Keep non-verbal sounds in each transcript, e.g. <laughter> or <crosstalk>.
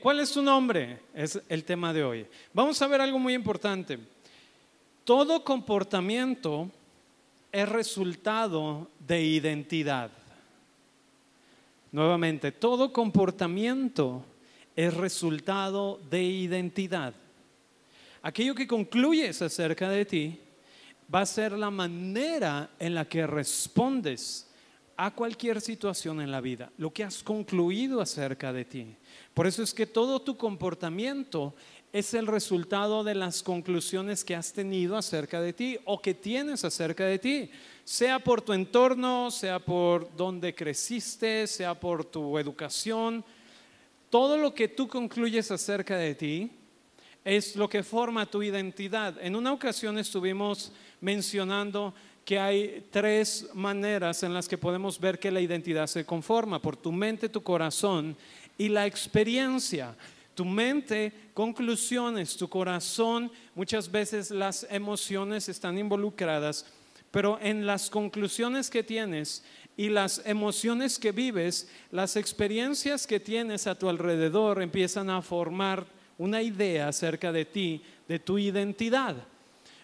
¿cuál es tu nombre? Es el tema de hoy. Vamos a ver algo muy importante. Todo comportamiento es resultado de identidad. Nuevamente, todo comportamiento es resultado de identidad. Aquello que concluyes acerca de ti va a ser la manera en la que respondes a cualquier situación en la vida, lo que has concluido acerca de ti. Por eso es que todo tu comportamiento es el resultado de las conclusiones que has tenido acerca de ti o que tienes acerca de ti, sea por tu entorno, sea por donde creciste, sea por tu educación. Todo lo que tú concluyes acerca de ti es lo que forma tu identidad. En una ocasión estuvimos mencionando que hay tres maneras en las que podemos ver que la identidad se conforma, por tu mente, tu corazón y la experiencia. Tu mente, conclusiones, tu corazón, muchas veces las emociones están involucradas, pero en las conclusiones que tienes y las emociones que vives, las experiencias que tienes a tu alrededor empiezan a formar una idea acerca de ti, de tu identidad.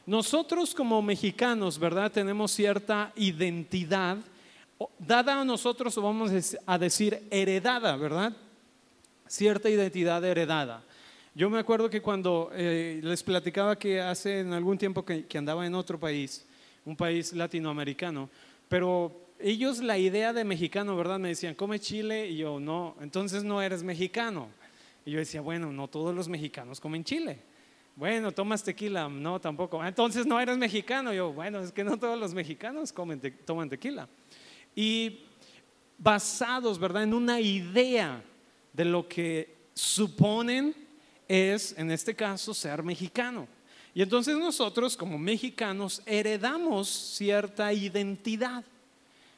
Nosotros como mexicanos, ¿verdad? Tenemos cierta identidad dada a nosotros, vamos a decir, heredada, ¿verdad? Cierta identidad heredada. Yo me acuerdo que cuando eh, les platicaba que hace en algún tiempo que, que andaba en otro país, un país latinoamericano, pero ellos la idea de mexicano, ¿verdad? Me decían, come chile y yo no, entonces no eres mexicano. Y yo decía, bueno, no todos los mexicanos comen chile. Bueno, tomas tequila, no, tampoco. Entonces no eres mexicano. Yo, bueno, es que no todos los mexicanos comen toman tequila. Y basados, ¿verdad?, en una idea de lo que suponen es, en este caso, ser mexicano. Y entonces nosotros como mexicanos heredamos cierta identidad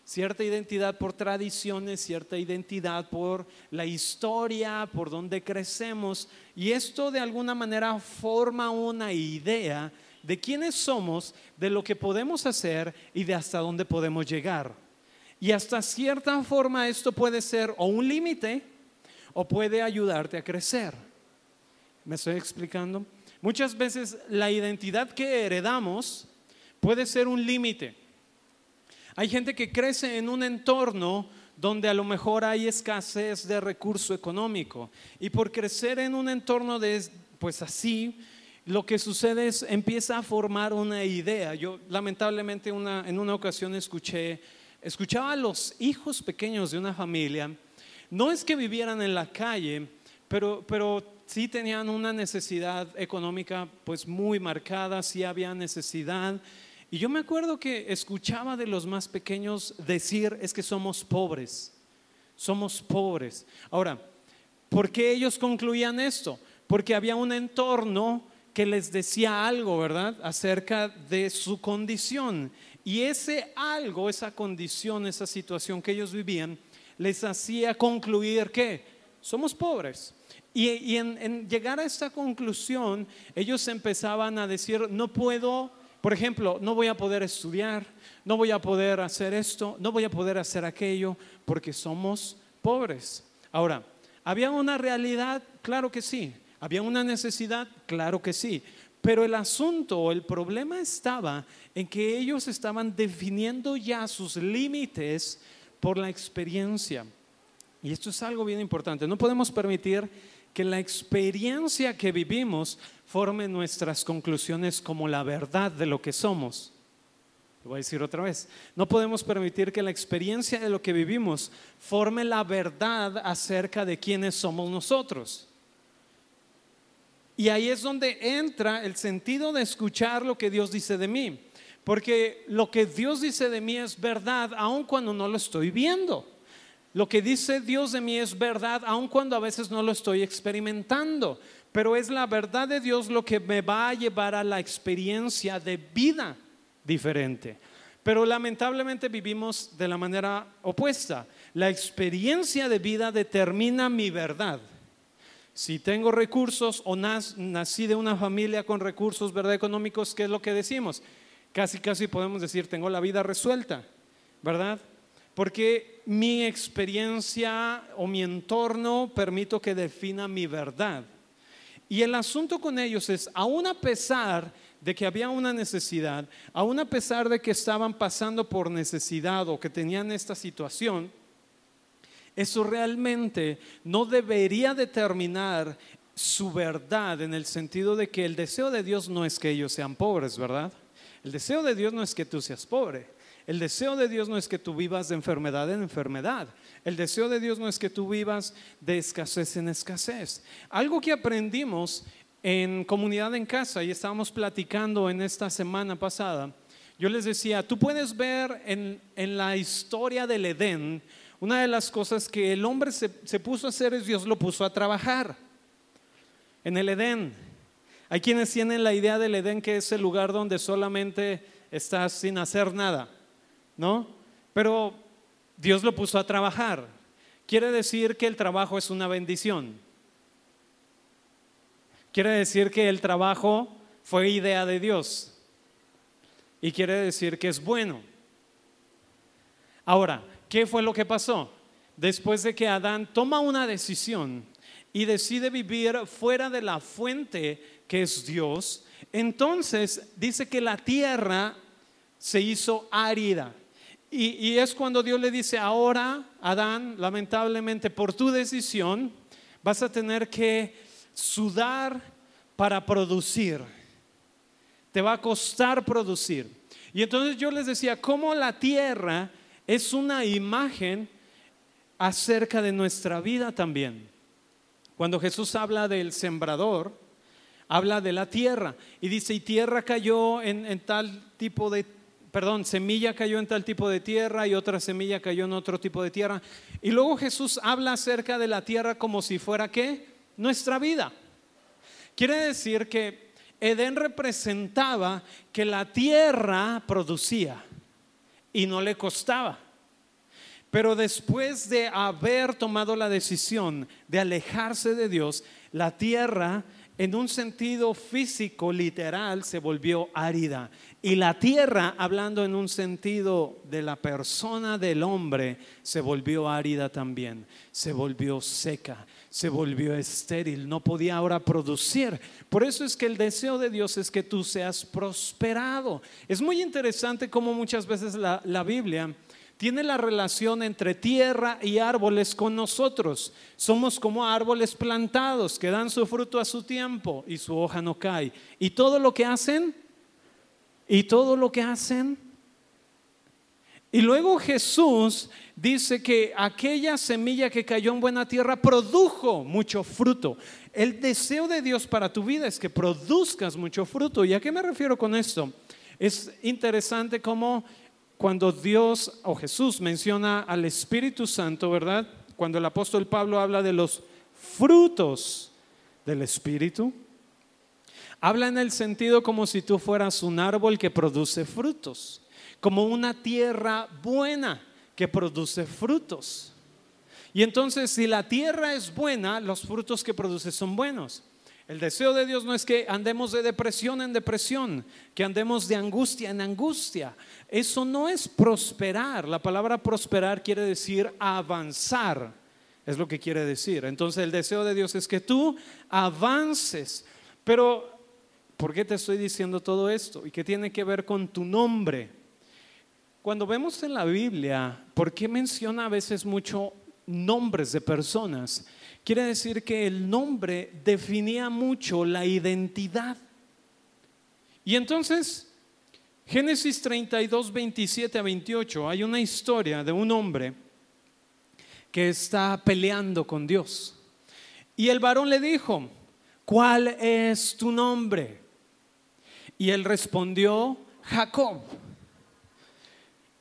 cierta identidad por tradiciones, cierta identidad por la historia, por donde crecemos. Y esto de alguna manera forma una idea de quiénes somos, de lo que podemos hacer y de hasta dónde podemos llegar. Y hasta cierta forma esto puede ser o un límite o puede ayudarte a crecer. ¿Me estoy explicando? Muchas veces la identidad que heredamos puede ser un límite hay gente que crece en un entorno donde a lo mejor hay escasez de recurso económico. Y por crecer en un entorno de, pues así, lo que sucede es empieza a formar una idea. Yo lamentablemente en una ocasión escuché, escuchaba a los hijos pequeños de una familia, no es que vivieran en la calle, pero, pero sí tenían una necesidad económica pues muy marcada, sí había necesidad y yo me acuerdo que escuchaba de los más pequeños decir, es que somos pobres, somos pobres. Ahora, ¿por qué ellos concluían esto? Porque había un entorno que les decía algo, ¿verdad? Acerca de su condición. Y ese algo, esa condición, esa situación que ellos vivían, les hacía concluir que somos pobres. Y, en, llegar a esta conclusión, ellos empezaban a decir, no puedo por ejemplo, no voy a poder estudiar, no voy a poder hacer esto, no voy a poder hacer aquello, porque somos pobres. Ahora, ¿había una realidad? Claro que sí. ¿Había una necesidad? Claro que sí. Pero el asunto o el problema estaba en que ellos estaban definiendo ya sus límites por la experiencia. Y esto es algo bien importante. No podemos permitir que la experiencia que vivimos forme nuestras conclusiones como la verdad de lo que somos. Lo voy a decir otra vez. No podemos permitir que la experiencia de lo que vivimos forme la verdad acerca de quiénes somos nosotros. Y ahí es donde entra el sentido de escuchar lo que Dios dice de mí. Porque lo que Dios dice de mí es verdad aun cuando no lo estoy viendo. Lo que dice Dios de mí es verdad aun cuando a veces no lo estoy experimentando pero es la verdad de Dios lo que me va a llevar a la experiencia de vida diferente. Pero lamentablemente vivimos de la manera opuesta. La experiencia de vida determina mi verdad. Si tengo recursos o nací de una familia con recursos ¿verdad? económicos, ¿qué es lo que decimos? Casi, casi podemos decir, tengo la vida resuelta, ¿verdad? Porque mi experiencia o mi entorno permito que defina mi verdad. Y el asunto con ellos es, aún a pesar de que había una necesidad, aún a pesar de que estaban pasando por necesidad o que tenían esta situación, eso realmente no debería determinar su verdad en el sentido de que el deseo de Dios no es que ellos sean pobres, ¿verdad? El deseo de Dios no es que tú seas pobre. El deseo de Dios no es que tú vivas de enfermedad en enfermedad. El deseo de Dios no es que tú vivas de escasez en escasez. Algo que aprendimos en comunidad en casa y estábamos platicando en esta semana pasada, yo les decía, tú puedes ver en, la historia del Edén, una de las cosas que el hombre se, se puso a hacer es Dios lo puso a trabajar en el Edén. Hay quienes tienen la idea del Edén que es el lugar donde solamente estás sin hacer nada, ¿no? Pero Dios lo puso a trabajar. Quiere decir que el trabajo es una bendición. Quiere decir que el trabajo fue idea de Dios. Y quiere decir que es bueno. Ahora, ¿qué fue lo que pasó? Después de que Adán toma una decisión y decide vivir fuera de la fuente que es Dios, entonces dice que la tierra se hizo árida. Y, es cuando Dios le dice, ahora, Adán, lamentablemente por tu decisión, vas a tener que sudar para producir. Te va a costar producir. Y entonces yo les decía, cómo la tierra es una imagen acerca de nuestra vida también. Cuando Jesús habla del sembrador, habla de la tierra y dice, y tierra cayó en, tal tipo de, perdón, semilla cayó en tal tipo de tierra y otra semilla cayó en otro tipo de tierra. Y luego Jesús habla acerca de la tierra como si fuera qué? Nuestra vida. Quiere decir que Edén representaba que la tierra producía y no le costaba. Pero después de haber tomado la decisión de alejarse de Dios, la tierra en un sentido físico, literal, se volvió árida. Y la tierra, hablando en un sentido de la persona del hombre, se volvió árida también, se volvió seca, se volvió estéril, no podía ahora producir. Por eso es que el deseo de Dios es que tú seas prosperado. Es muy interesante cómo muchas veces la, la Biblia tiene la relación entre tierra y árboles con nosotros. Somos como árboles plantados que dan su fruto a su tiempo y su hoja no cae. Y todo lo que hacen, y todo lo que hacen. Y luego Jesús dice que aquella semilla que cayó en buena tierra produjo mucho fruto. El deseo de Dios para tu vida es que produzcas mucho fruto. ¿Y a qué me refiero con esto? Es interesante cómo cuando Dios o Jesús menciona al Espíritu Santo, ¿verdad? Cuando el apóstol Pablo habla de los frutos del Espíritu, habla en el sentido como si tú fueras un árbol que produce frutos, como una tierra buena que produce frutos. Y entonces si la tierra es buena, los frutos que produce son buenos. El deseo de Dios no es que andemos de depresión en depresión, que andemos de angustia en angustia. Eso no es prosperar. La palabra prosperar quiere decir avanzar. Es lo que quiere decir. Entonces el deseo de Dios es que tú avances. Pero, ¿por qué te estoy diciendo todo esto? ¿Y qué tiene que ver con tu nombre? Cuando vemos en la Biblia, ¿por qué menciona a veces mucho nombres de personas? Quiere decir que el nombre definía mucho la identidad. Y entonces, Génesis 32, 27 a 28, hay una historia de un hombre que está peleando con Dios. Y el varón le dijo, ¿cuál es tu nombre? Y él respondió, Jacob.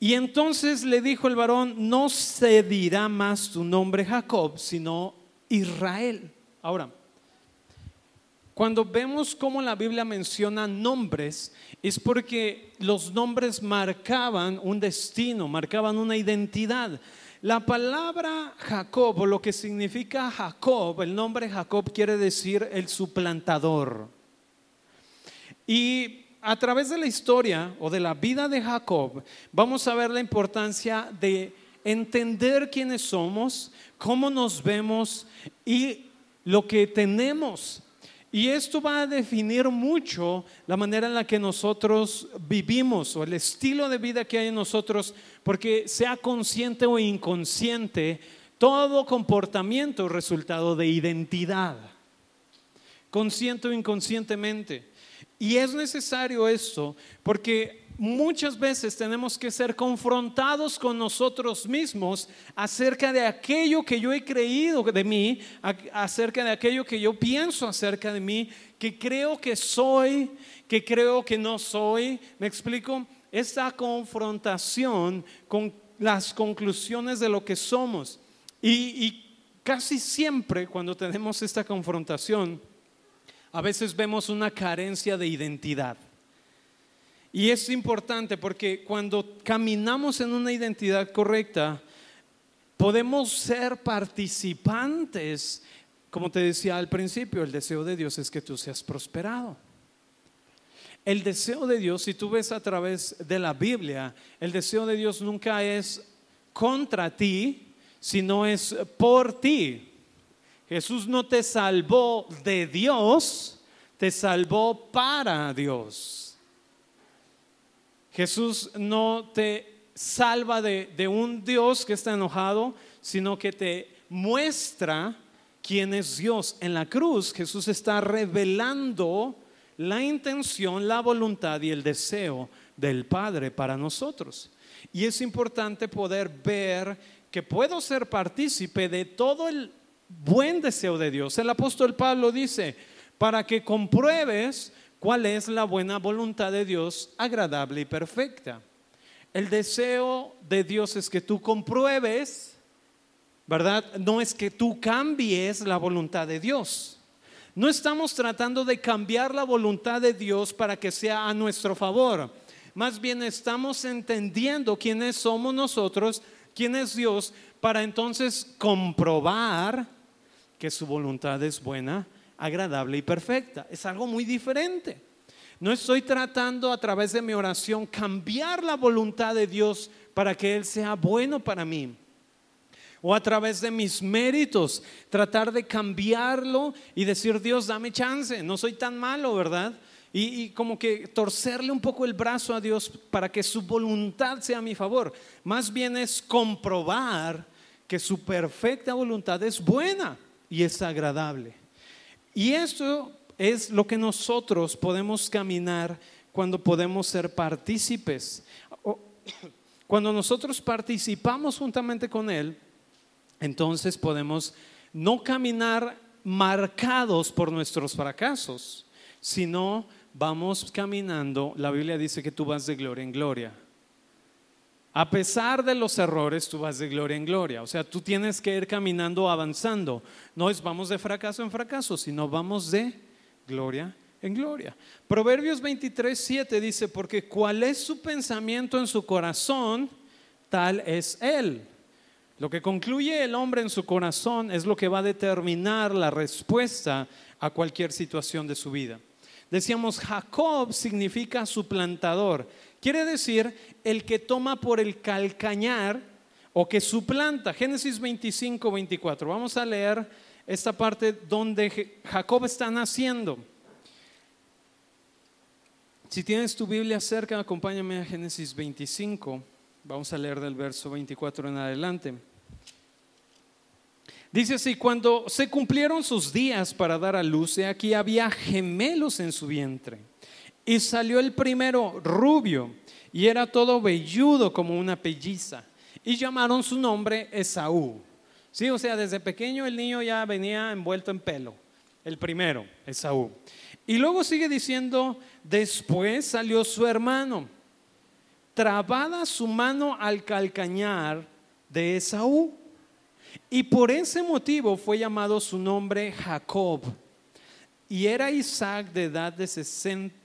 Y entonces le dijo el varón, no se dirá más tu nombre Jacob, sino Israel. Ahora, cuando vemos cómo la Biblia menciona nombres, es porque los nombres marcaban un destino, marcaban una identidad. La palabra Jacob, o lo que significa Jacob, el nombre Jacob quiere decir el suplantador. Y a través de la historia o de la vida de Jacob, vamos a ver la importancia de entender quiénes somos, cómo nos vemos y lo que tenemos. Y esto va a definir mucho la manera en la que nosotros vivimos o el estilo de vida que hay en nosotros, porque sea consciente o inconsciente, todo comportamiento es resultado de identidad, consciente o inconscientemente. Y es necesario esto porque muchas veces tenemos que ser confrontados con nosotros mismos acerca de aquello que yo he creído de mí, acerca de aquello que yo pienso acerca de mí, que creo que soy, que creo que no soy. ¿Me explico? Esta confrontación con las conclusiones de lo que somos. Y, casi siempre cuando tenemos esta confrontación, a veces vemos una carencia de identidad. Y es importante porque cuando caminamos en una identidad correcta, podemos ser participantes. Como te decía al principio, el deseo de Dios es que tú seas prosperado. El deseo de Dios, si tú ves a través de la Biblia, el deseo de Dios nunca es contra ti, sino es por ti. Jesús no te salvó de Dios, te salvó para Dios. Jesús no te salva de, de, un Dios que está enojado, sino que te muestra quién es Dios. En la cruz Jesús está revelando la intención, la voluntad y el deseo del Padre para nosotros. Y es importante poder ver que puedo ser partícipe de todo el buen deseo de Dios. El apóstol Pablo dice, para que compruebes cuál es la buena voluntad de Dios, agradable y perfecta. El deseo de Dios es que tú compruebes, ¿verdad? No es que tú cambies la voluntad de Dios. No estamos tratando de cambiar la voluntad de Dios para que sea a nuestro favor. Más bien estamos entendiendo quiénes somos nosotros quién es Dios para entonces comprobar que su voluntad es buena, agradable y perfecta. Es algo muy diferente. No estoy tratando a través de mi oración cambiar la voluntad de Dios para que Él sea bueno para mí. O a través de mis méritos, tratar de cambiarlo y decir, Dios, dame chance, no soy tan malo, ¿verdad? y, como que torcerle un poco el brazo a Dios para que su voluntad sea a mi favor. Más bien es comprobar que su perfecta voluntad es buena y es agradable. Y esto es lo que nosotros podemos caminar cuando podemos ser partícipes. <coughs> Cuando nosotros participamos juntamente con Él, entonces podemos no caminar marcados por nuestros fracasos, sino vamos caminando, la Biblia dice que tú vas de gloria en gloria. A pesar de los errores, tú vas de gloria en gloria. O sea, tú tienes que ir caminando, avanzando. No es vamos de fracaso en fracaso, sino vamos de gloria en gloria. Proverbios 23, 7 dice, porque cuál es su pensamiento en su corazón, tal es él. Lo que concluye el hombre en su corazón es lo que va a determinar la respuesta a cualquier situación de su vida. Decíamos, Jacob significa suplantador. Quiere decir el que toma por el calcañar o que suplanta. Génesis 25, 24. Vamos a leer esta parte donde Jacob está naciendo. Si tienes tu Biblia cerca, acompáñame a Génesis 25. Vamos a leer del verso 24 en adelante. Dice así, cuando se cumplieron sus días para dar a luz, aquí había gemelos en su vientre. Y salió el primero rubio y era todo velludo como una pelliza. Y llamaron su nombre Esaú. Sí, o sea, desde pequeño el niño ya venía envuelto en pelo. El primero, Esaú. Y luego sigue diciendo, después salió su hermano. Trabada su mano al calcañar de Esaú y por ese motivo fue llamado su nombre Jacob. Y era Isaac de edad de 60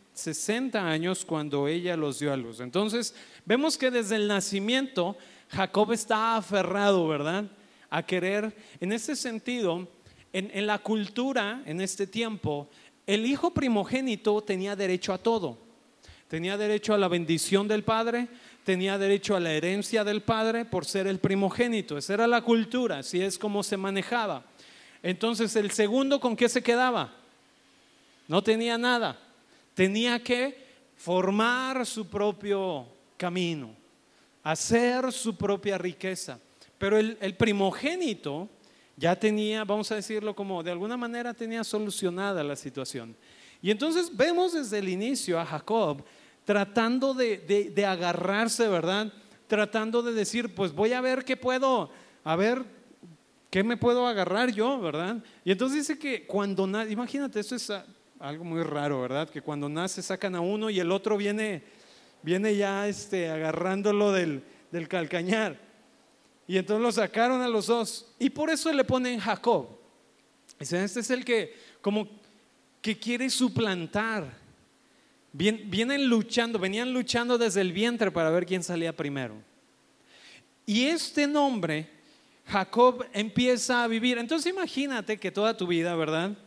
años cuando ella los dio a luz. Entonces, vemos que desde el nacimiento Jacob está aferrado, ¿verdad? A querer, en ese sentido, en, en la cultura, en este tiempo, el hijo primogénito tenía derecho a todo. Tenía derecho a la bendición del padre, tenía derecho a la herencia del padre por ser el primogénito. Esa era la cultura, así es como se manejaba. Entonces, el segundo, ¿con qué se quedaba? No tenía nada. Tenía que formar su propio camino, hacer su propia riqueza. Pero el, primogénito ya tenía, vamos a decirlo como, de alguna manera tenía solucionada la situación. Y entonces vemos desde el inicio a Jacob tratando de, agarrarse, ¿verdad? Tratando de decir, pues voy a ver qué puedo, a ver qué me puedo agarrar yo, ¿verdad? Y entonces dice que cuando nace, imagínate, eso es algo muy raro, ¿verdad? Que cuando nace sacan a uno y el otro viene, viene ya este, agarrándolo del, del calcañar. Y entonces lo sacaron a los dos. Y por eso le ponen Jacob. Este es el que como que quiere suplantar vienen luchando, venían luchando desde el vientre para ver quién salía primero. Y este nombre, Jacob, empieza a vivir. Entonces imagínate que toda tu vida, ¿verdad?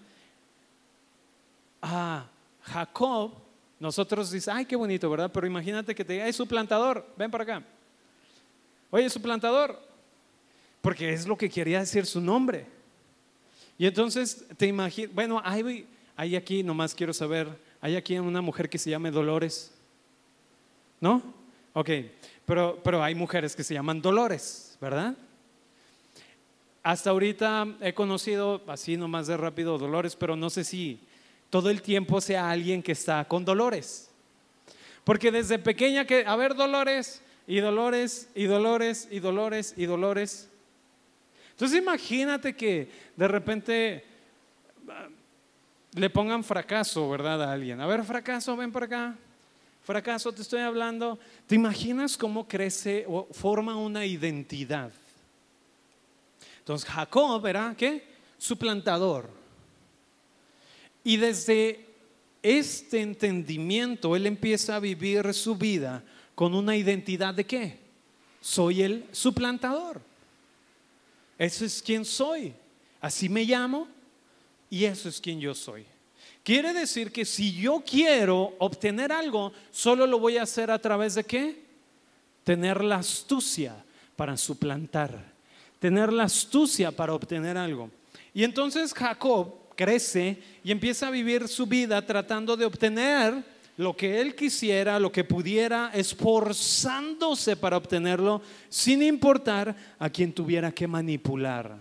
Ah, Jacob, nosotros dices, ay, qué bonito, ¿verdad? Pero imagínate que te diga, es su plantador, ven para acá. Oye, su plantador, porque es lo que quería decir su nombre. Y entonces te imaginas, bueno, hay, hay aquí, nomás quiero saber, ¿Hay aquí una mujer que se llame Dolores? ¿No? Ok, pero, pero hay mujeres que se llaman Dolores, ¿verdad? Hasta ahorita he conocido, así nomás de rápido, Dolores, pero no sé si todo el tiempo sea alguien que está con Dolores. Porque desde pequeña que, a ver, Dolores, y Dolores, y Dolores, y Dolores, y Dolores. Entonces imagínate que de repente le pongan fracaso, ¿verdad? A alguien. A ver, fracaso, ven por acá. Fracaso, te estoy hablando. ¿Te imaginas cómo crece o forma una identidad? Entonces, Jacob era, ¿qué? Suplantador. Y desde este entendimiento, él empieza a vivir su vida con una identidad de qué? Soy el suplantador. Eso es quien soy. Así me llamo, y eso es quien yo soy. Quiere decir que si yo quiero obtener algo, solo lo voy a hacer a través de qué? Tener la astucia para suplantar, tener la astucia para obtener algo. Y entonces Jacob crece y empieza a vivir su vida tratando de obtener lo que él quisiera, lo que pudiera, esforzándose para obtenerlo, sin importar a quien tuviera que manipular.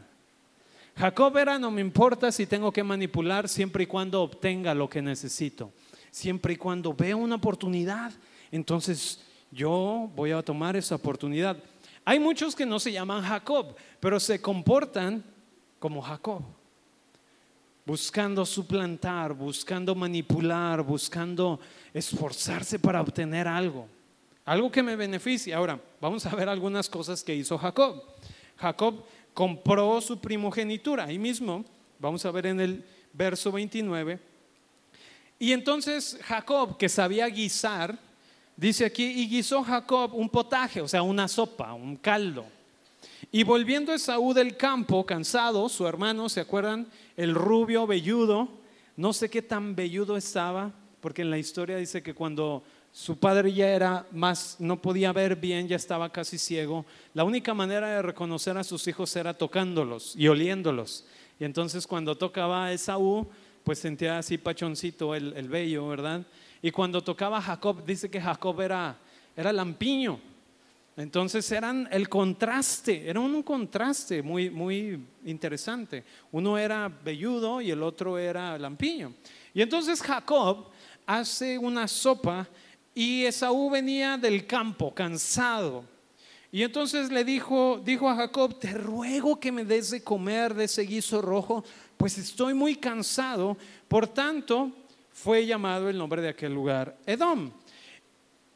Jacob era, no me importa si tengo que manipular siempre y cuando obtenga lo que necesito. Siempre y cuando vea una oportunidad, entonces yo voy a tomar esa oportunidad. Hay muchos que no se llaman Jacob, pero se comportan como Jacob. Buscando suplantar, buscando manipular, buscando esforzarse para obtener algo. Algo que me beneficie. Ahora, vamos a ver algunas cosas que hizo Jacob. Jacob compró su primogenitura. Ahí mismo, vamos a ver en el verso 29. Y entonces Jacob, que sabía guisar, dice aquí, y guisó Jacob un potaje, o sea, una sopa, un caldo. Y volviendo Esaú del campo, cansado, su hermano, ¿se acuerdan? El rubio velludo, no sé qué tan velludo estaba, porque en la historia dice que cuando su padre ya era más, no podía ver bien, ya estaba casi ciego. La única manera de reconocer a sus hijos era tocándolos y oliéndolos. Y entonces cuando tocaba a Esaú, pues sentía así pachoncito el, el vello, ¿verdad? Y cuando tocaba a Jacob, dice que Jacob era, era lampiño. Entonces eran el contraste, era un contraste muy, muy interesante. Uno era velludo y el otro era lampiño. Y entonces Jacob hace una sopa y Esaú venía del campo, cansado. Y entonces le dijo, dijo a Jacob, te ruego que me des de comer de ese guiso rojo, pues estoy muy cansado. Por tanto, fue llamado el nombre de aquel lugar Edom.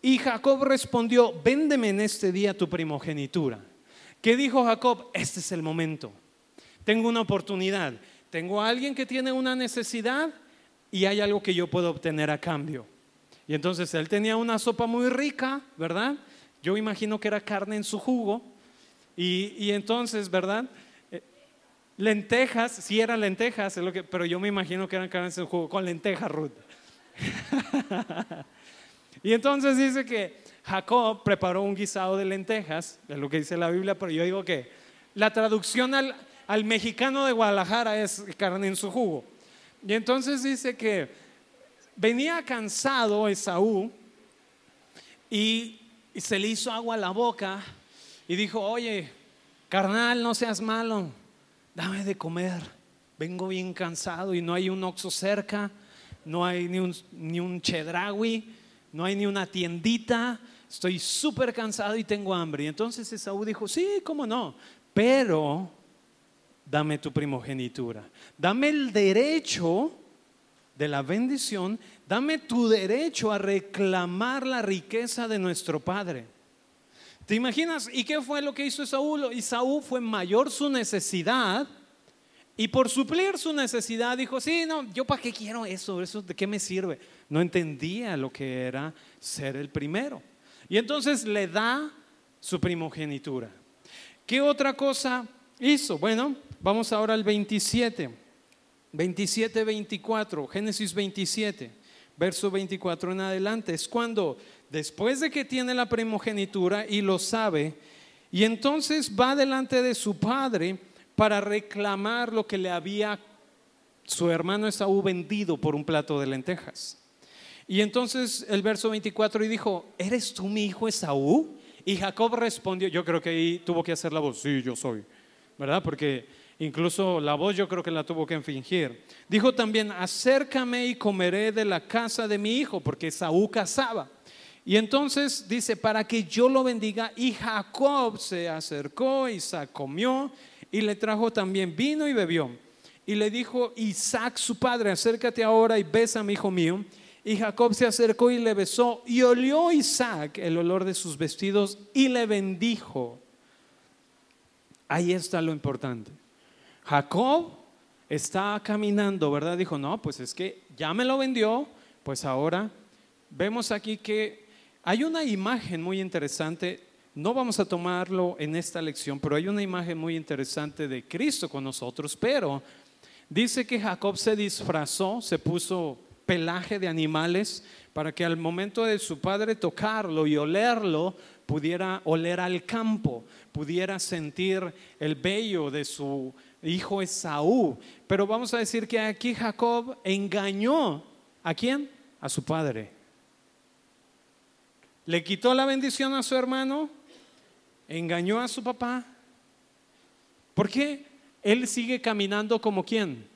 Y Jacob respondió, véndeme en este día tu primogenitura. ¿Qué dijo Jacob? Este es el momento. Tengo una oportunidad. Tengo a alguien que tiene una necesidad y hay algo que yo puedo obtener a cambio. Y entonces él tenía una sopa muy rica, ¿verdad? Yo imagino que era carne en su jugo. Y, entonces, ¿verdad? Eh, lentejas, sí eran lentejas, lo que, pero yo me imagino que eran carne en su jugo, con lentejas, Ruth. <laughs> y entonces dice que Jacob preparó un guisado de lentejas, es lo que dice la Biblia, pero yo digo que la traducción al, al mexicano de Guadalajara es carne en su jugo. Y entonces dice que venía cansado Esaú y, se le hizo agua a la boca y dijo, oye, carnal, no seas malo, dame de comer, vengo bien cansado y no hay un oxo cerca, no hay ni un, ni un chedraui, no hay ni una tiendita, estoy súper cansado y tengo hambre. Y entonces Esaú dijo, sí, cómo no, pero dame tu primogenitura, dame el derecho de la bendición, dame tu derecho a reclamar la riqueza de nuestro Padre. ¿Te imaginas? ¿Y qué fue lo que hizo Esaú? Esaú fue mayor su necesidad y por suplir su necesidad dijo, sí, no, yo para qué quiero eso, eso de qué me sirve. No entendía lo que era ser el primero. Y entonces le da su primogenitura. ¿Qué otra cosa hizo? Bueno, vamos ahora al 27. 27, 24, Génesis 27, verso 24 en adelante. Es cuando, después de que tiene la primogenitura y lo sabe, y entonces va delante de su padre para reclamar lo que le había su hermano Esaú vendido por un plato de lentejas. Y entonces el verso 24 y dijo, ¿eres tú mi hijo Esaú? Y Jacob respondió, yo creo que ahí tuvo que hacer la voz, sí, yo soy, ¿verdad? Porque incluso la voz yo creo que la tuvo que fingir. Dijo también, acércame y comeré de la casa de mi hijo, porque Esaú cazaba. Y entonces dice, para que yo lo bendiga, y Jacob se acercó, Isaac comió y le trajo también vino y bebió. Y le dijo Isaac su padre, acércate ahora y bésame, hijo mío. Y Jacob se acercó y le besó, y olió Isaac el olor de sus vestidos y le bendijo. Ahí está lo importante. Jacob está caminando, ¿verdad? Dijo, no, pues es que ya me lo vendió, pues ahora vemos aquí que hay una imagen muy interesante, no vamos a tomarlo en esta lección, pero hay una imagen muy interesante de Cristo con nosotros, pero dice que Jacob se disfrazó, se puso pelaje de animales para que al momento de su padre tocarlo y olerlo, pudiera oler al campo, pudiera sentir el vello de su hijo Esaú. Pero vamos a decir que aquí Jacob engañó a quién? A su padre. Le quitó la bendición a su hermano, engañó a su papá. ¿Por qué? Él sigue caminando como quién?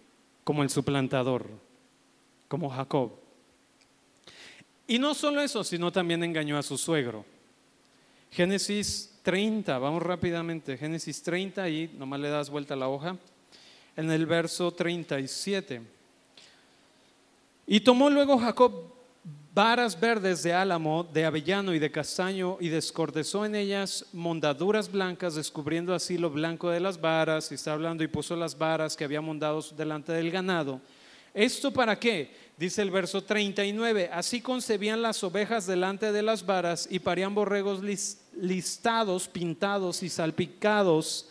Como el suplantador como Jacob. Y no solo eso, sino también engañó a su suegro. Génesis 30, vamos rápidamente, Génesis 30, y nomás le das vuelta a la hoja, en el verso 37. Y tomó luego Jacob varas verdes de álamo, de avellano y de castaño, y descordezó en ellas mondaduras blancas, descubriendo así lo blanco de las varas, y está hablando, y puso las varas que había mondado delante del ganado. ¿Esto para qué? Dice el verso 39, así concebían las ovejas delante de las varas y parían borregos listados, pintados y salpicados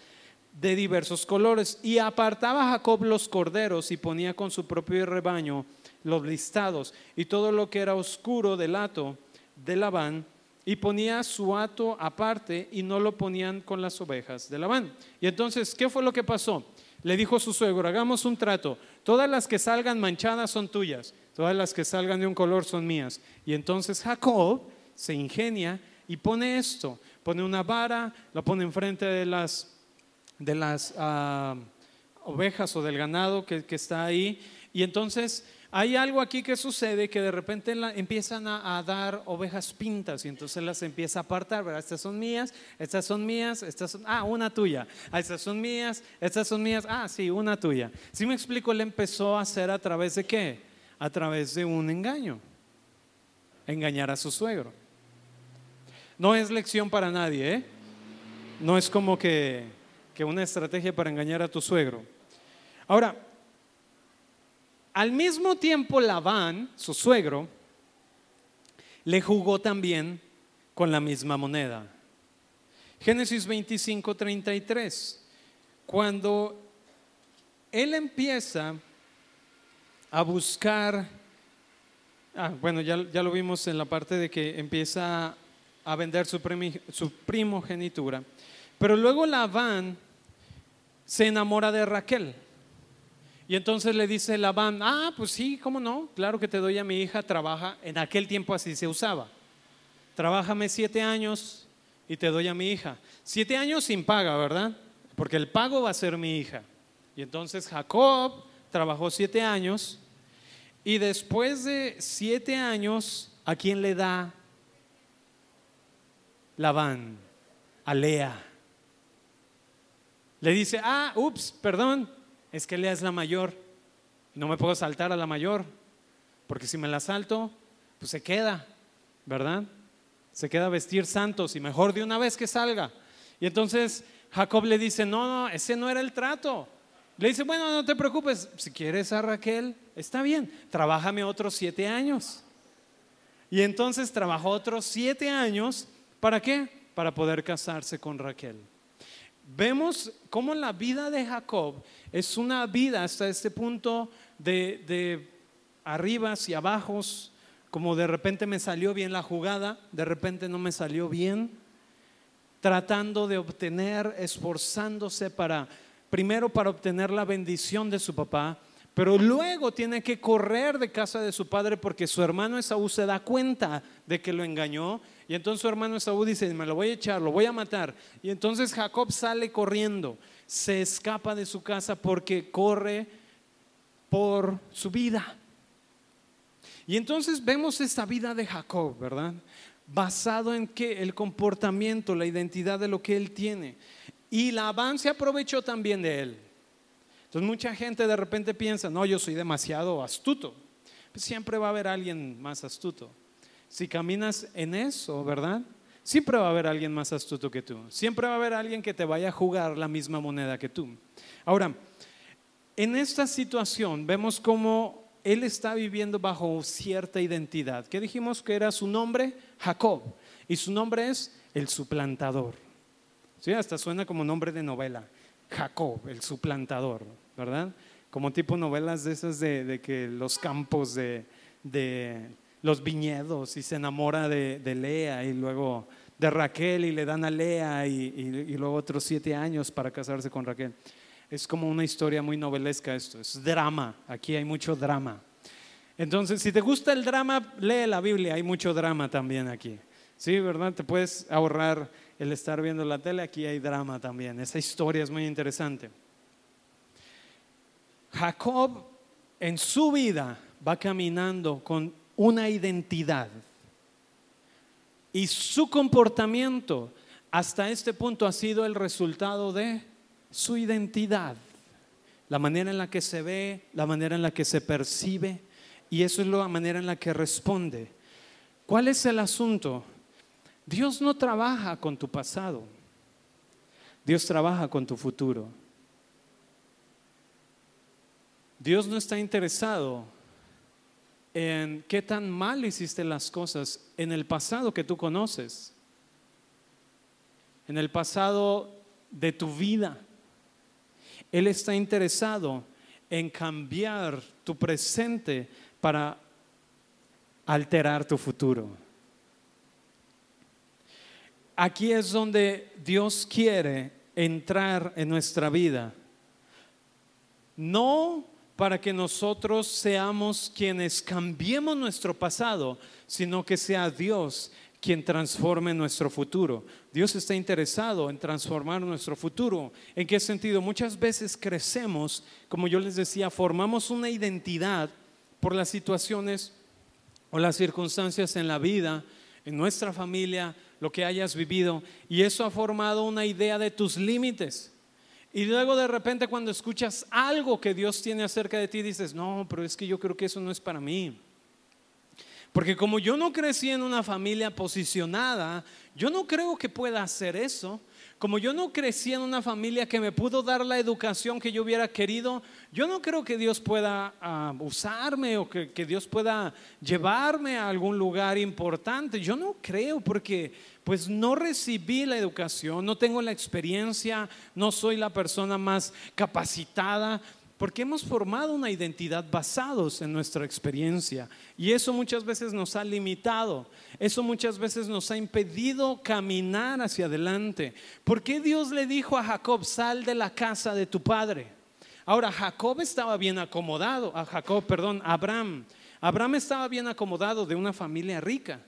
de diversos colores. Y apartaba Jacob los corderos y ponía con su propio rebaño los listados y todo lo que era oscuro del hato de Labán y ponía su hato aparte y no lo ponían con las ovejas de Labán. Y entonces, ¿qué fue lo que pasó? Le dijo su suegro, hagamos un trato, todas las que salgan manchadas son tuyas, todas las que salgan de un color son mías. Y entonces Jacob se ingenia y pone esto, pone una vara, la pone enfrente de las, de las ah, ovejas o del ganado que, que está ahí. Y entonces hay algo aquí que sucede que de repente empiezan a, dar ovejas pintas y entonces las empieza a apartar, ¿verdad? Estas son mías, estas son mías, estas son, ah, una tuya, ah, estas son mías, estas son mías, ah, sí, una tuya. Si me explico, él empezó a hacer a través de qué? A través de un engaño, engañar a su suegro. No es lección para nadie, ¿eh? No es como que, que una estrategia para engañar a tu suegro. Ahora, al mismo tiempo, Labán, su suegro, le jugó también con la misma moneda. Génesis 25, 33. Cuando él empieza a buscar, ah, bueno, ya, ya, lo vimos en la parte de que empieza a vender su, su primogenitura. Pero luego Labán se enamora de Raquel. Y entonces le dice Labán, ah, pues sí, ¿cómo no? Claro que te doy a mi hija, trabaja, en aquel tiempo así se usaba. Trabájame siete años y te doy a mi hija. Siete años sin paga, ¿verdad? Porque el pago va a ser mi hija. Y entonces Jacob trabajó siete años y después de siete años, ¿a quién le da Labán? A Lea. Le dice, ah, ups, perdón, es que Lea es la mayor. No me puedo saltar a la mayor, porque si me la salto, pues se queda, ¿verdad? Se queda vestir santos y mejor de una vez que salga. Y entonces Jacob le dice, no, no, ese no era el trato. Le dice, bueno, no te preocupes, si quieres a Raquel, está bien, trabájame otros siete años. Y entonces trabajó otros siete años, ¿para qué? Para poder casarse con Raquel. Vemos cómo la vida de Jacob es una vida hasta este punto de, de arriba y abajos, como de repente me salió bien la jugada, de repente no me salió bien, tratando de obtener, esforzándose para primero para obtener la bendición de su papá, pero luego tiene que correr de casa de su padre porque su hermano Esaú se da cuenta de que lo engañó. Y entonces su hermano Esaú dice, me lo voy a echar, lo voy a matar. Y entonces Jacob sale corriendo, se escapa de su casa porque corre por su vida. Y entonces vemos esta vida de Jacob, ¿verdad? Basado en que el comportamiento, la identidad de lo que él tiene. Y Labán se aprovechó también de él. Entonces mucha gente de repente piensa, no, yo soy demasiado astuto. Pues siempre va a haber alguien más astuto. Si caminas en eso, ¿verdad? Siempre va a haber alguien más astuto que tú. Siempre va a haber alguien que te vaya a jugar la misma moneda que tú. Ahora, en esta situación vemos cómo él está viviendo bajo cierta identidad. ¿Qué dijimos que era su nombre? Jacob. Y su nombre es el suplantador. Sí, hasta suena como nombre de novela. Jacob, el suplantador, ¿verdad? Como tipo novelas de esas de, que los campos de, los viñedos y se enamora de, Lea y luego de Raquel y le dan a Lea y, luego otros siete años para casarse con Raquel. Es como una historia muy novelesca esto, es drama, aquí hay mucho drama. Entonces, si te gusta el drama, lee la Biblia, hay mucho drama también aquí. Sí, ¿verdad? Te puedes ahorrar el estar viendo la tele, aquí hay drama también. Esa historia es muy interesante. Jacob en su vida va caminando con una identidad y su comportamiento hasta este punto ha sido el resultado de su identidad, la manera en la que se ve, la manera en la que se percibe y eso es la manera en la que responde. ¿Cuál es el asunto? Dios no trabaja con tu pasado. Dios trabaja con tu futuro. Dios no está interesado en qué tan mal hiciste las cosas en el pasado que tú conoces, en el pasado de tu vida. Él está interesado en cambiar tu presente para alterar tu futuro. Aquí es donde Dios quiere entrar en nuestra vida. No para que nosotros seamos quienes cambiemos nuestro pasado, sino que sea Dios quien transforme nuestro futuro. Dios está interesado en transformar nuestro futuro. ¿En qué sentido? Muchas veces crecemos, como yo les decía, formamos una identidad por las situaciones o las circunstancias en la vida, en nuestra familia, lo que hayas vivido, y eso ha formado una idea de tus límites. Y luego de repente cuando escuchas algo que Dios tiene acerca de ti, dices, no, pero es que yo creo que eso no es para mí. Porque como yo no crecí en una familia posicionada, yo no creo que pueda hacer eso como yo no crecí en una familia que me pudo dar la educación que yo hubiera querido, yo no creo que Dios pueda ah, usarme o que, que, Dios pueda llevarme a algún lugar importante. Yo no creo porque pues no recibí la educación, no tengo la experiencia, no soy la persona más capacitada Porque hemos formado una identidad basados en nuestra experiencia. Y eso muchas veces nos ha limitado. Eso muchas veces nos ha impedido caminar hacia adelante. ¿Por qué Dios le dijo a Jacob, sal de la casa de tu padre? Ahora, Jacob estaba bien acomodado. A Jacob, perdón, Abraham. Abraham estaba bien acomodado de una familia rica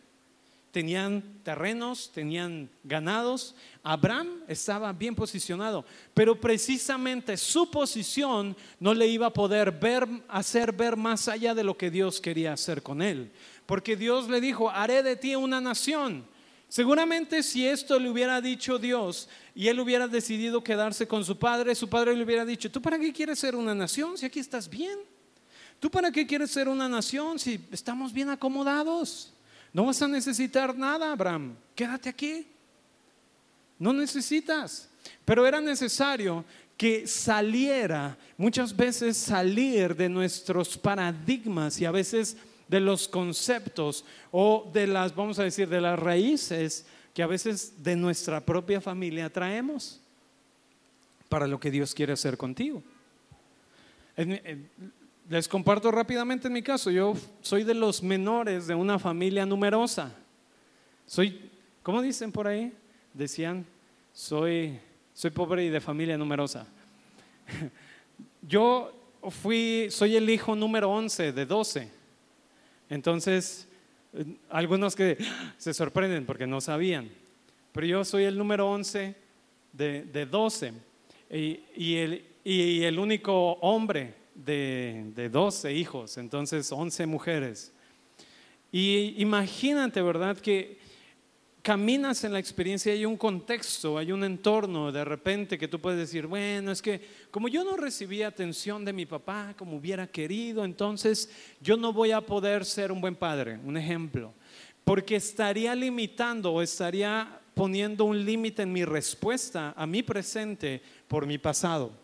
tenían terrenos, tenían ganados. Abraham estaba bien posicionado, pero precisamente su posición no le iba a poder ver, hacer ver más allá de lo que Dios quería hacer con él. Porque Dios le dijo, haré de ti una nación. Seguramente si esto le hubiera dicho Dios y él hubiera decidido quedarse con su padre, su padre le hubiera dicho, ¿tú para qué quieres ser una nación si aquí estás bien? ¿Tú para qué quieres ser una nación si estamos bien acomodados? No vas a necesitar nada, Abraham. Quédate aquí. No necesitas. Pero era necesario que saliera, muchas veces salir de nuestros paradigmas y a veces de los conceptos o de las, vamos a decir, de las raíces que a veces de nuestra propia familia traemos para lo que Dios quiere hacer contigo. Les comparto rápidamente en mi caso. Yo soy de los menores de una familia numerosa. Soy, ¿cómo dicen por ahí? Decían, soy, soy pobre y de familia numerosa. <laughs> Yo fui, soy el hijo número 11 de 12. Entonces, algunos que <gasps> se sorprenden porque no sabían. Pero yo soy el número 11 de, de 12 y, el, y el único hombre de, de 12 hijos, entonces 11 mujeres. Y imagínate, ¿verdad? Que caminas en la experiencia, hay un contexto, hay un entorno de repente que tú puedes decir, bueno, es que como yo no recibí atención de mi papá como hubiera querido, entonces yo no voy a poder ser un buen padre, un ejemplo, porque estaría limitando o estaría poniendo un límite en mi respuesta a mi presente por mi pasado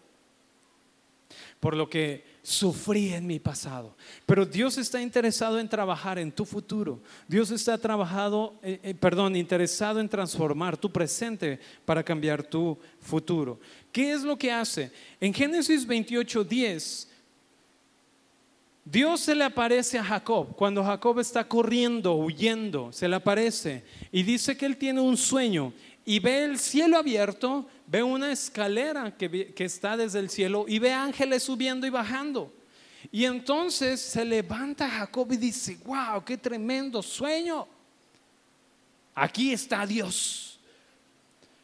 por lo que sufrí en mi pasado. Pero Dios está interesado en trabajar en tu futuro. Dios está trabajado, eh, eh, perdón, interesado en transformar tu presente para cambiar tu futuro. ¿Qué es lo que hace? En Génesis 28, 10, Dios se le aparece a Jacob cuando Jacob está corriendo, huyendo, se le aparece y dice que él tiene un sueño y ve el cielo abierto, ve una escalera que, está desde el cielo y ve ángeles subiendo y bajando. Y entonces se levanta Jacob y dice, wow, qué tremendo sueño. Aquí está Dios.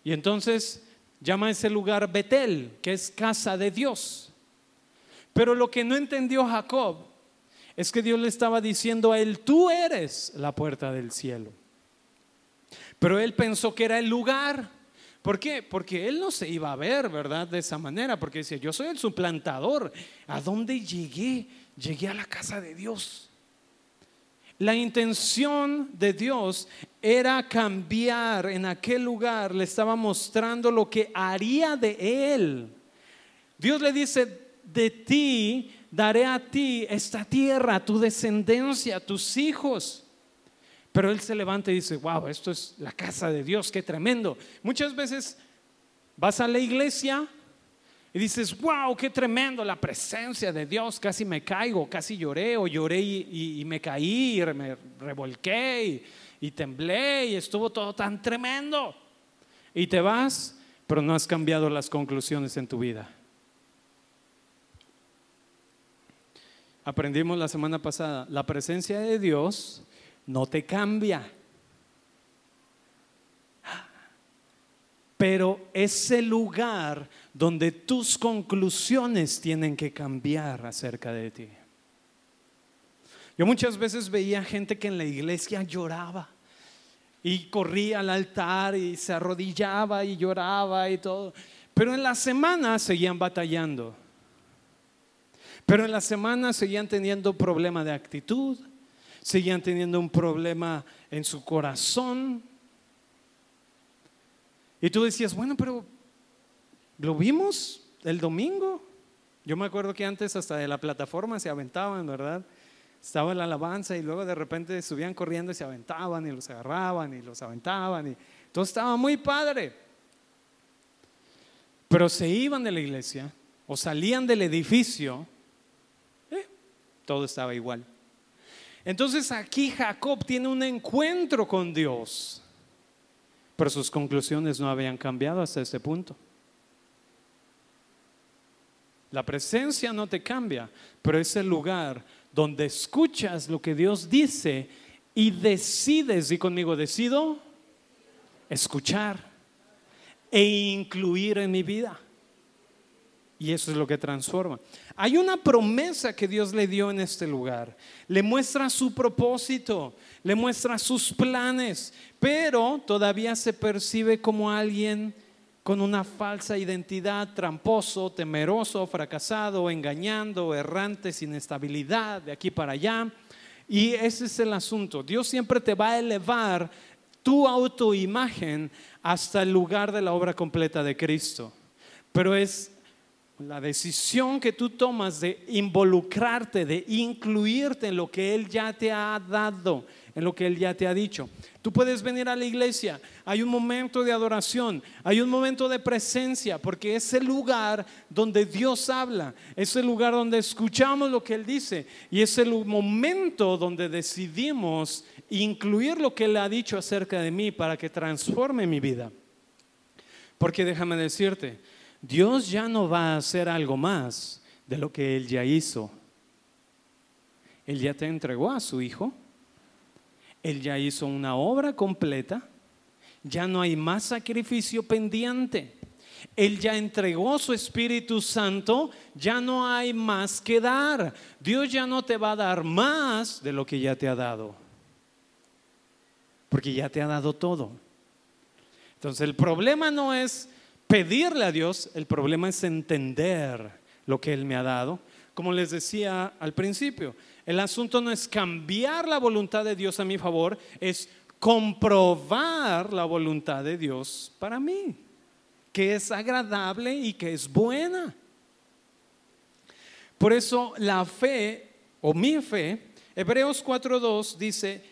Y entonces llama a ese lugar Betel, que es casa de Dios. Pero lo que no entendió Jacob es que Dios le estaba diciendo a él, tú eres la puerta del cielo. Pero él pensó que era el lugar. ¿Por qué? Porque él no se iba a ver, ¿verdad? De esa manera, porque decía, yo soy el suplantador. ¿A dónde llegué? Llegué a la casa de Dios. La intención de Dios era cambiar en aquel lugar, le estaba mostrando lo que haría de él. Dios le dice, de ti daré a ti esta tierra, tu descendencia, tus hijos. Pero él se levanta y dice, wow, esto es la casa de Dios, qué tremendo. Muchas veces vas a la iglesia y dices, wow, qué tremendo la presencia de Dios, casi me caigo, casi lloré o lloré y, me caí, y me revolqué y, y temblé y estuvo todo tan tremendo. Y te vas, pero no has cambiado las conclusiones en tu vida. Aprendimos la semana pasada, la presencia de Dios no te cambia. Pero es el lugar donde tus conclusiones tienen que cambiar acerca de ti. Yo muchas veces veía gente que en la iglesia lloraba y corría al altar y se arrodillaba y lloraba y todo. Pero en la semana seguían batallando. Pero en la semana seguían teniendo problema de actitud, seguían teniendo un problema en su corazón. Y tú decías, bueno, pero lo vimos el domingo. Yo me acuerdo que antes hasta de la plataforma se aventaban, ¿verdad? Estaba la alabanza y luego de repente subían corriendo y se aventaban y los agarraban y los aventaban y todo estaba muy padre. Pero se iban de la iglesia o salían del edificio, eh, todo estaba igual. Entonces aquí Jacob tiene un encuentro con Dios, pero sus conclusiones no habían cambiado hasta ese punto. La presencia no te cambia, pero es el lugar donde escuchas lo que Dios dice y decides, y conmigo decido, escuchar e incluir en mi vida. Y eso es lo que transforma. Hay una promesa que Dios le dio en este lugar. Le muestra su propósito, le muestra sus planes, pero todavía se percibe como alguien con una falsa identidad, tramposo, temeroso, fracasado, engañando, errante, sin estabilidad, de aquí para allá. Y ese es el asunto. Dios siempre te va a elevar tu autoimagen hasta el lugar de la obra completa de Cristo. Pero es la decisión que tú tomas de involucrarte, de incluirte en lo que Él ya te ha dado en lo que Él ya te ha dicho. Tú puedes venir a la iglesia, hay un momento de adoración, hay un momento de presencia, porque es el lugar donde Dios habla, es el lugar donde escuchamos lo que Él dice y es el momento donde decidimos incluir lo que Él ha dicho acerca de mí para que transforme mi vida. Porque déjame decirte, Dios ya no va a hacer algo más de lo que Él ya hizo. Él ya te entregó a su Hijo él ya hizo una obra completa, ya no hay más sacrificio pendiente. Él ya entregó su Espíritu Santo, ya no hay más que dar. Dios ya no te va a dar más de lo que ya te ha dado, porque ya te ha dado todo. Entonces el problema no es pedirle a Dios, el problema es entender lo que Él me ha dado. Como les decía al principio, el asunto no es cambiar la voluntad de Dios a mi favor, es comprobar la voluntad de Dios para mí, que es agradable y que es buena. Por eso la fe, o mi fe, Hebreos 4.2 dice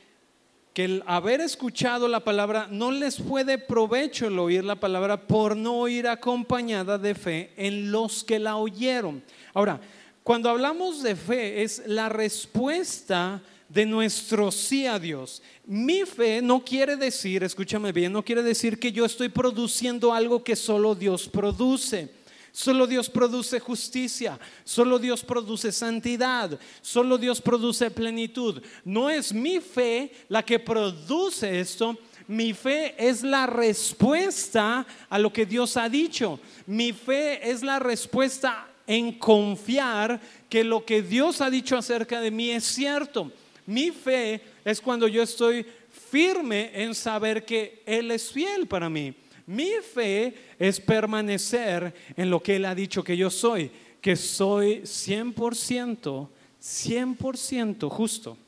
que el haber escuchado la palabra no les fue de provecho el oír la palabra por no ir acompañada de fe en los que la oyeron. Ahora, cuando hablamos de fe es la respuesta de nuestro sí a Dios. Mi fe no quiere decir, escúchame bien, no quiere decir que yo estoy produciendo algo que solo Dios produce. Solo Dios produce justicia, solo Dios produce santidad, solo Dios produce plenitud. No es mi fe la que produce esto, mi fe es la respuesta a lo que Dios ha dicho. Mi fe es la respuesta en confiar que lo que Dios ha dicho acerca de mí es cierto. Mi fe es cuando yo estoy firme en saber que Él es fiel para mí. Mi fe es permanecer en lo que Él ha dicho que yo soy, que soy 100%, 100% justo.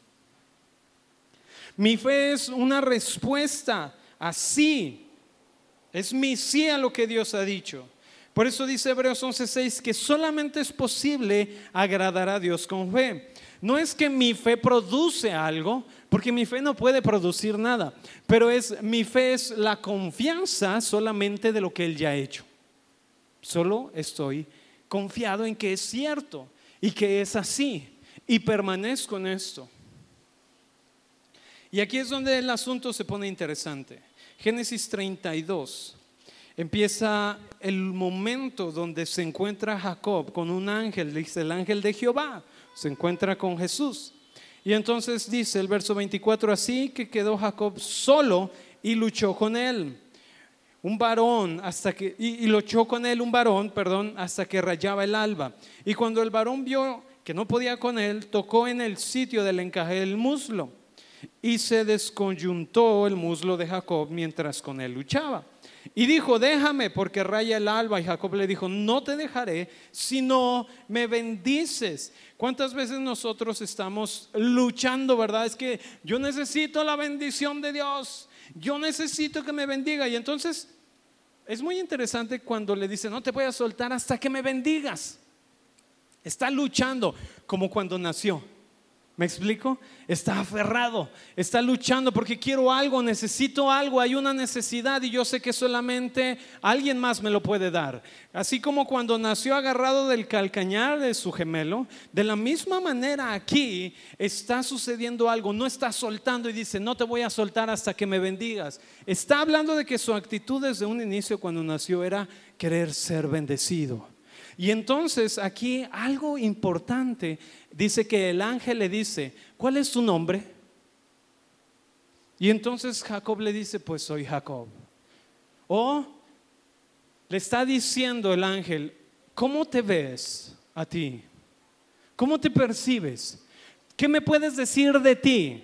Mi fe es una respuesta así. Es mi sí a lo que Dios ha dicho. Por eso dice Hebreos 11:6 que solamente es posible agradar a Dios con fe. No es que mi fe produce algo, porque mi fe no puede producir nada, pero es mi fe es la confianza solamente de lo que él ya ha hecho. Solo estoy confiado en que es cierto y que es así y permanezco en esto. Y aquí es donde el asunto se pone interesante. Génesis 32 empieza el momento donde se encuentra Jacob con un ángel, dice el ángel de Jehová, se encuentra con Jesús. Y entonces dice el verso 24, así que quedó Jacob solo y luchó con él. Un varón hasta que, y, luchó con él un varón, perdón, hasta que rayaba el alba. Y cuando el varón vio que no podía con él, tocó en el sitio del encaje del muslo y se desconyuntó el muslo de Jacob mientras con él luchaba. Y dijo, déjame porque raya el alba. Y Jacob le dijo, no te dejaré si no me bendices. ¿Cuántas veces nosotros estamos luchando, verdad? Es que yo necesito la bendición de Dios. Yo necesito que me bendiga. Y entonces es muy interesante cuando le dice, no te voy a soltar hasta que me bendigas. Está luchando como cuando nació. ¿Me explico? Está aferrado, está luchando porque quiero algo, necesito algo, hay una necesidad y yo sé que solamente alguien más me lo puede dar. Así como cuando nació agarrado del calcañar de su gemelo, de la misma manera aquí está sucediendo algo, no está soltando y dice, no te voy a soltar hasta que me bendigas. Está hablando de que su actitud desde un inicio cuando nació era querer ser bendecido. Y entonces aquí algo importante dice que el ángel le dice, ¿cuál es tu nombre? Y entonces Jacob le dice, pues soy Jacob. O le está diciendo el ángel, ¿cómo te ves a ti? ¿Cómo te percibes? ¿Qué me puedes decir de ti?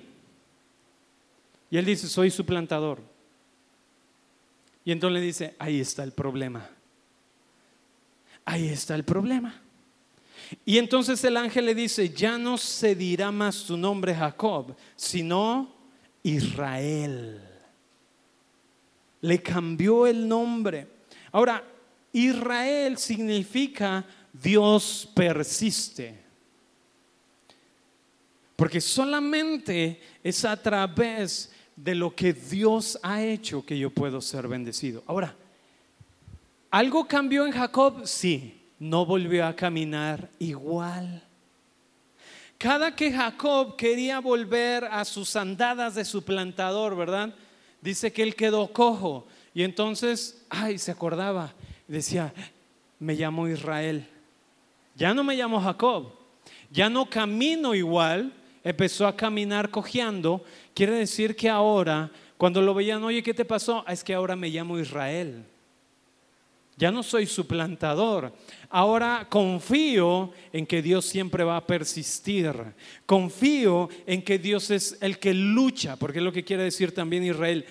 Y él dice, soy suplantador. Y entonces le dice, ahí está el problema. Ahí está el problema. Y entonces el ángel le dice, ya no se dirá más tu nombre Jacob, sino Israel. Le cambió el nombre. Ahora, Israel significa Dios persiste. Porque solamente es a través de lo que Dios ha hecho que yo puedo ser bendecido. Ahora, ¿Algo cambió en Jacob? Sí, no volvió a caminar igual. Cada que Jacob quería volver a sus andadas de su plantador, ¿verdad? Dice que él quedó cojo y entonces, ay, se acordaba, decía, me llamo Israel, ya no me llamo Jacob, ya no camino igual, empezó a caminar cojeando, quiere decir que ahora, cuando lo veían, oye, ¿qué te pasó? Ah, es que ahora me llamo Israel. Ya no soy suplantador. Ahora confío en que Dios siempre va a persistir. Confío en que Dios es el que lucha, porque es lo que quiere decir también Israel.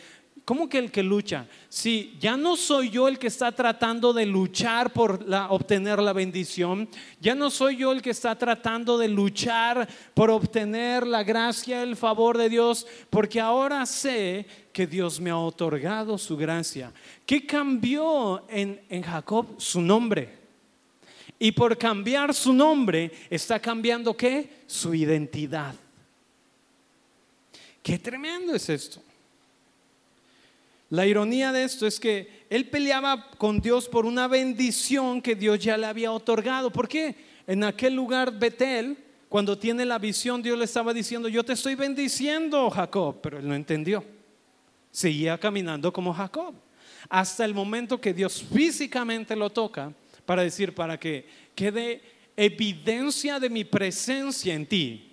¿Cómo que el que lucha? Si ya no soy yo el que está tratando de luchar por obtener la bendición, ya no soy yo el que está tratando de luchar por obtener la gracia, el favor de Dios, porque ahora sé que Dios me ha otorgado su gracia. ¿Qué cambió en, en Jacob? Su nombre. Y por cambiar su nombre, está cambiando qué? Su identidad. Qué tremendo es esto. La ironía de esto es que él peleaba con Dios por una bendición que Dios ya le había otorgado. ¿Por qué? En aquel lugar Betel, cuando tiene la visión, Dios le estaba diciendo, yo te estoy bendiciendo, Jacob, pero él no entendió. Seguía caminando como Jacob. Hasta el momento que Dios físicamente lo toca para decir, para que quede evidencia de mi presencia en ti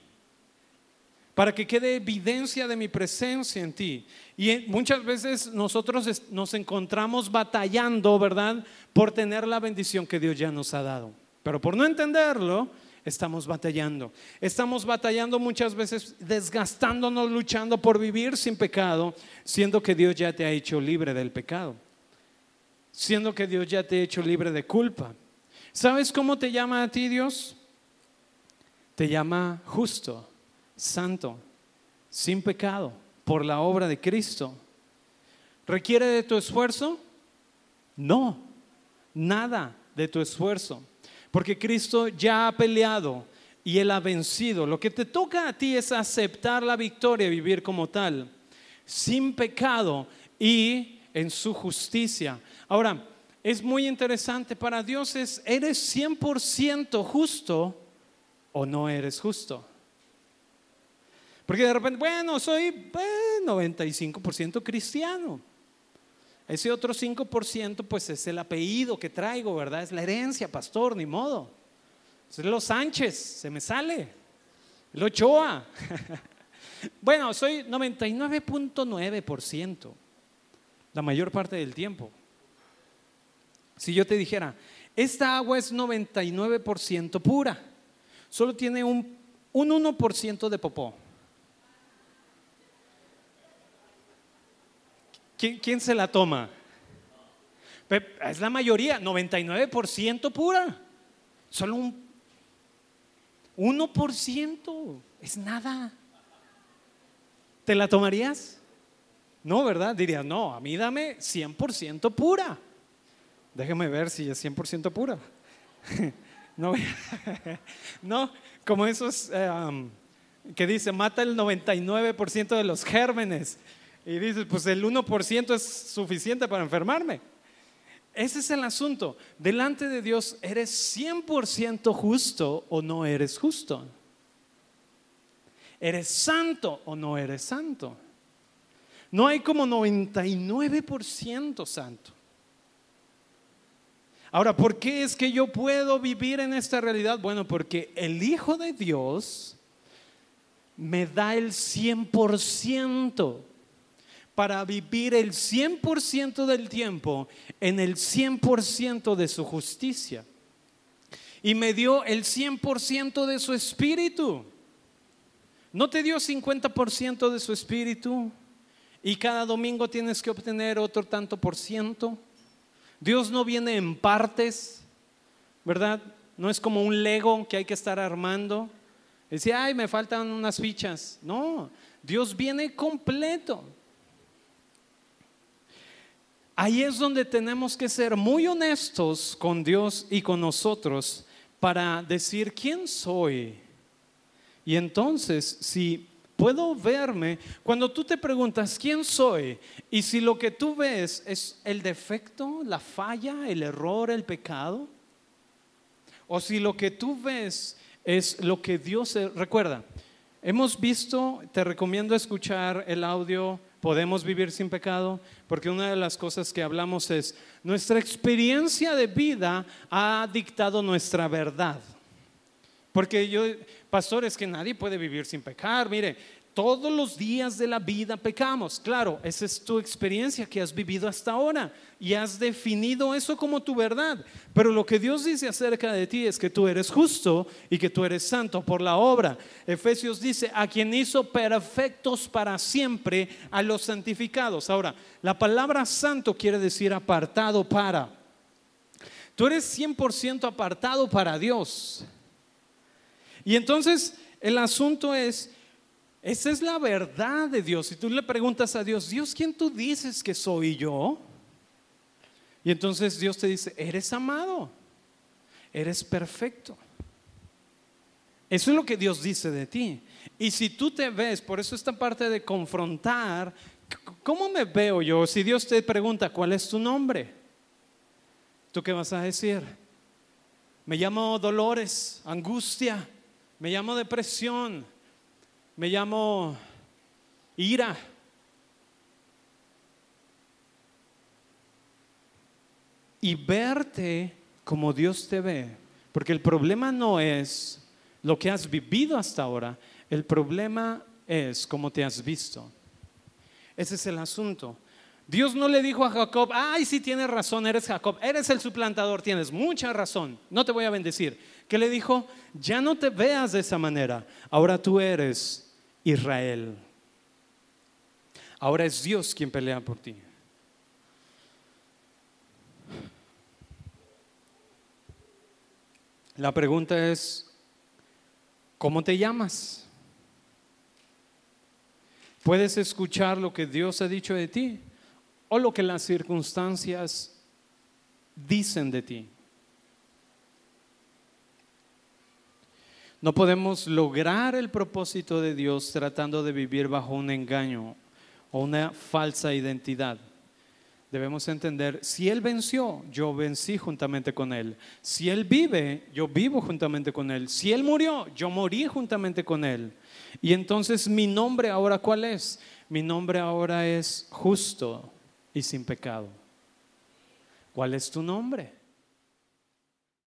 para que quede evidencia de mi presencia en ti. Y muchas veces nosotros nos encontramos batallando, ¿verdad? Por tener la bendición que Dios ya nos ha dado. Pero por no entenderlo, estamos batallando. Estamos batallando muchas veces, desgastándonos, luchando por vivir sin pecado, siendo que Dios ya te ha hecho libre del pecado. Siendo que Dios ya te ha hecho libre de culpa. ¿Sabes cómo te llama a ti Dios? Te llama justo santo, sin pecado, por la obra de Cristo. ¿Requiere de tu esfuerzo? No, nada de tu esfuerzo, porque Cristo ya ha peleado y Él ha vencido. Lo que te toca a ti es aceptar la victoria, vivir como tal, sin pecado y en su justicia. Ahora, es muy interesante para Dios es, ¿eres 100% justo o no eres justo? Porque de repente, bueno, soy 95% pues, cristiano. Ese otro 5% pues es el apellido que traigo, ¿verdad? Es la herencia, pastor, ni modo. Es los Sánchez, se me sale. El Ochoa. <laughs> bueno, soy 99.9% la mayor parte del tiempo. Si yo te dijera, esta agua es 99% pura, solo tiene un, un 1% de popó. ¿Quién, se la toma? Es la mayoría, 99% pura. Solo un 1% es nada. ¿Te la tomarías? No, ¿verdad? Dirías, no, a mí dame 100% pura. Déjeme ver si es 100% pura. <laughs> No, <laughs> no, como esos, eh, um, que dice, mata el 99% de los gérmenes. Y dices, pues el 1% es suficiente para enfermarme. Ese es el asunto. Delante de Dios, ¿eres 100% justo o no eres justo? ¿Eres santo o no eres santo? No hay como 99% santo. Ahora, ¿por qué es que yo puedo vivir en esta realidad? Bueno, porque el Hijo de Dios me da el 100% para vivir el 100% del tiempo en el 100% de su justicia. Y me dio el 100% de su espíritu. ¿No te dio 50% de su espíritu? Y cada domingo tienes que obtener otro tanto por ciento. Dios no viene en partes, ¿verdad? No es como un Lego que hay que estar armando. Decía, ay, me faltan unas fichas. No, Dios viene completo. Ahí es donde tenemos que ser muy honestos con Dios y con nosotros para decir quién soy. Y entonces, si puedo verme, cuando tú te preguntas quién soy y si lo que tú ves es el defecto, la falla, el error, el pecado, o si lo que tú ves es lo que Dios recuerda. Hemos visto, te recomiendo escuchar el audio Podemos vivir sin pecado, porque una de las cosas que hablamos es, nuestra experiencia de vida ha dictado nuestra verdad. Porque yo, pastor, es que nadie puede vivir sin pecar. Mire, todos los días de la vida pecamos. Claro, esa es tu experiencia que has vivido hasta ahora y has definido eso como tu verdad. Pero lo que Dios dice acerca de ti es que tú eres justo y que tú eres santo por la obra. Efesios dice, a quien hizo perfectos para siempre a los santificados. Ahora, la palabra santo quiere decir apartado para. Tú eres 100% apartado para Dios. Y entonces el asunto es esa es la verdad de Dios. Si tú le preguntas a Dios, Dios, ¿quién tú dices que soy yo? Y entonces Dios te dice, eres amado, eres perfecto. Eso es lo que Dios dice de ti. Y si tú te ves, por eso esta parte de confrontar, ¿cómo me veo yo? Si Dios te pregunta, ¿cuál es tu nombre? ¿Tú qué vas a decir? Me llamo dolores, angustia, me llamo depresión, me llamo ira. Y verte como Dios te ve. Porque el problema no es lo que has vivido hasta ahora, el problema es cómo te has visto. Ese es el asunto. Dios no le dijo a Jacob, ay, sí tienes razón, eres Jacob, eres el suplantador, tienes mucha razón, no te voy a bendecir. ¿Qué le dijo? Ya no te veas de esa manera, ahora tú eres Israel. Ahora es Dios quien pelea por ti. La pregunta es, ¿cómo te llamas? ¿Puedes escuchar lo que Dios ha dicho de ti o lo que las circunstancias dicen de ti? No podemos lograr el propósito de Dios tratando de vivir bajo un engaño o una falsa identidad. Debemos entender, si Él venció, yo vencí juntamente con Él. Si Él vive, yo vivo juntamente con Él. Si Él murió, yo morí juntamente con Él. Y entonces mi nombre ahora, ¿cuál es? Mi nombre ahora es justo y sin pecado. ¿Cuál es tu nombre?